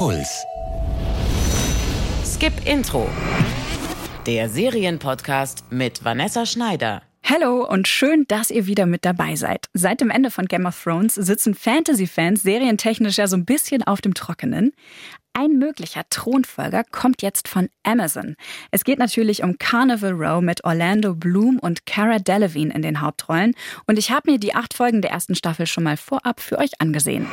Puls. Skip Intro. Der Serienpodcast mit Vanessa Schneider. Hallo und schön, dass ihr wieder mit dabei seid. Seit dem Ende von Game of Thrones sitzen Fantasy-Fans serientechnisch ja so ein bisschen auf dem Trockenen. Ein möglicher Thronfolger kommt jetzt von Amazon. Es geht natürlich um Carnival Row mit Orlando Bloom und Cara Delevingne in den Hauptrollen. Und ich habe mir die acht Folgen der ersten Staffel schon mal vorab für euch angesehen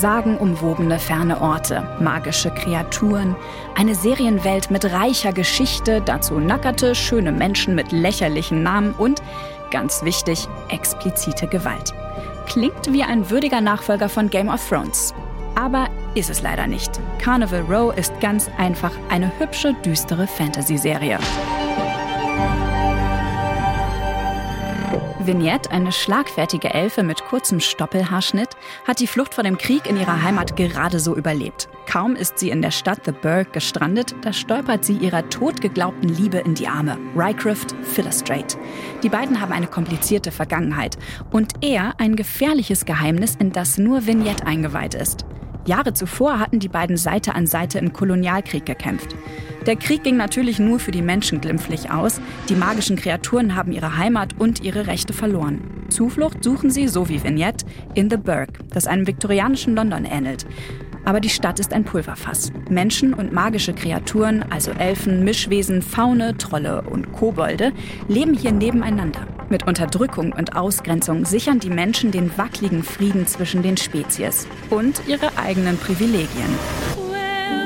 sagenumwobene ferne Orte, magische Kreaturen, eine Serienwelt mit reicher Geschichte, dazu nackerte, schöne Menschen mit lächerlichen Namen und, ganz wichtig, explizite Gewalt. Klingt wie ein würdiger Nachfolger von Game of Thrones. Aber ist es leider nicht. Carnival Row ist ganz einfach eine hübsche, düstere Fantasy-Serie. Vignette, eine schlagfertige Elfe mit kurzem Stoppelhaarschnitt, hat die Flucht vor dem Krieg in ihrer Heimat gerade so überlebt. Kaum ist sie in der Stadt The Burg gestrandet, da stolpert sie ihrer totgeglaubten Liebe in die Arme, Rycroft Philostrate. Die beiden haben eine komplizierte Vergangenheit und er ein gefährliches Geheimnis, in das nur Vignette eingeweiht ist. Jahre zuvor hatten die beiden Seite an Seite im Kolonialkrieg gekämpft. Der Krieg ging natürlich nur für die Menschen glimpflich aus. Die magischen Kreaturen haben ihre Heimat und ihre Rechte verloren. Zuflucht suchen sie, so wie Vignette, in The Burg, das einem viktorianischen London ähnelt. Aber die Stadt ist ein Pulverfass. Menschen und magische Kreaturen, also Elfen, Mischwesen, Faune, Trolle und Kobolde, leben hier nebeneinander. Mit Unterdrückung und Ausgrenzung sichern die Menschen den wackeligen Frieden zwischen den Spezies und ihre eigenen Privilegien.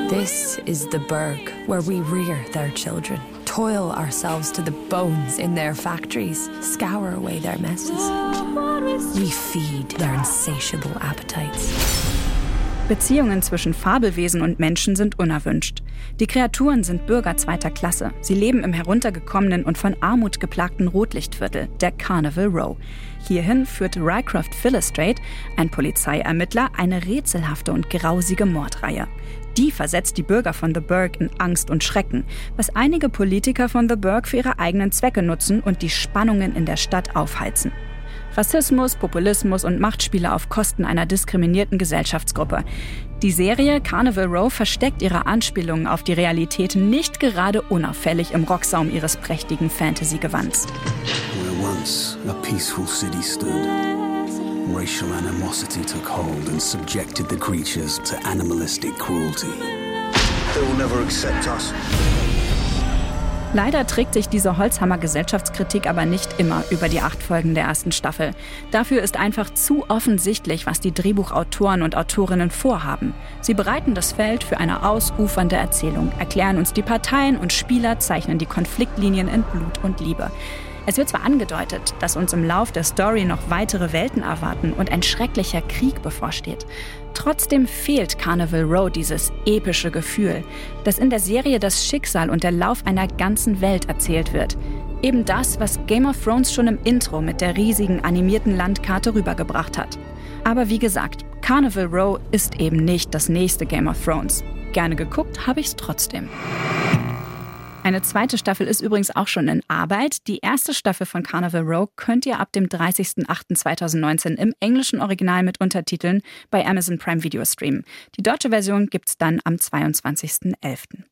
This is the Burg where we rear their children, toil ourselves to the bones in their factories, scour away their messes. We feed their insatiable appetites. Beziehungen zwischen Fabelwesen und Menschen sind unerwünscht. Die Kreaturen sind Bürger zweiter Klasse. Sie leben im heruntergekommenen und von Armut geplagten Rotlichtviertel, der Carnival Row. Hierhin führt Rycroft Philostrate, ein Polizeiermittler, eine rätselhafte und grausige Mordreihe. Die versetzt die Bürger von The Burg in Angst und Schrecken, was einige Politiker von The Burg für ihre eigenen Zwecke nutzen und die Spannungen in der Stadt aufheizen. Rassismus, Populismus und Machtspiele auf Kosten einer diskriminierten Gesellschaftsgruppe. Die Serie Carnival Row versteckt ihre Anspielungen auf die Realität nicht gerade unauffällig im Rocksaum ihres prächtigen Fantasy-Gewands. Where once a peaceful city stood, racial animosity took hold and subjected the creatures to animalistic cruelty. They will never accept us. Leider trägt sich diese Holzhammer-Gesellschaftskritik aber nicht immer über die acht Folgen der ersten Staffel. Dafür ist einfach zu offensichtlich, was die Drehbuchautoren und Autorinnen vorhaben. Sie bereiten das Feld für eine ausufernde Erzählung, erklären uns die Parteien und Spieler, zeichnen die Konfliktlinien in Blut und Liebe. Es wird zwar angedeutet, dass uns im Lauf der Story noch weitere Welten erwarten und ein schrecklicher Krieg bevorsteht. Trotzdem fehlt Carnival Row dieses epische Gefühl, dass in der Serie das Schicksal und der Lauf einer ganzen Welt erzählt wird. Eben das, was Game of Thrones schon im Intro mit der riesigen animierten Landkarte rübergebracht hat. Aber wie gesagt, Carnival Row ist eben nicht das nächste Game of Thrones. Gerne geguckt habe ich es trotzdem. Eine zweite Staffel ist übrigens auch schon in Arbeit. Die erste Staffel von Carnival Row könnt ihr ab dem 30.08.2019 im englischen Original mit Untertiteln bei Amazon Prime Video streamen. Die deutsche Version gibt's dann am 22.11.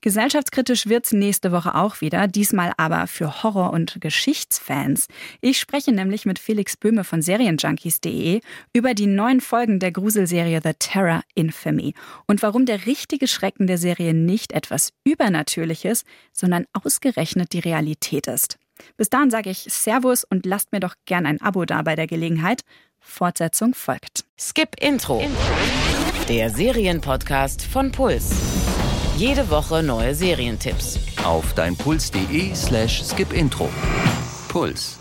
Gesellschaftskritisch wird's nächste Woche auch wieder, diesmal aber für Horror- und Geschichtsfans. Ich spreche nämlich mit Felix Böhme von Serienjunkies.de über die neuen Folgen der Gruselserie The Terror Infamy und warum der richtige Schrecken der Serie nicht etwas Übernatürliches, sondern ausgerechnet die Realität ist. Bis dahin sage ich Servus und lasst mir doch gern ein Abo da bei der Gelegenheit. Fortsetzung folgt. Skip Intro. Der Serienpodcast von Puls. Jede Woche neue Serientipps. Auf deinpuls.de slash skipintro. Puls.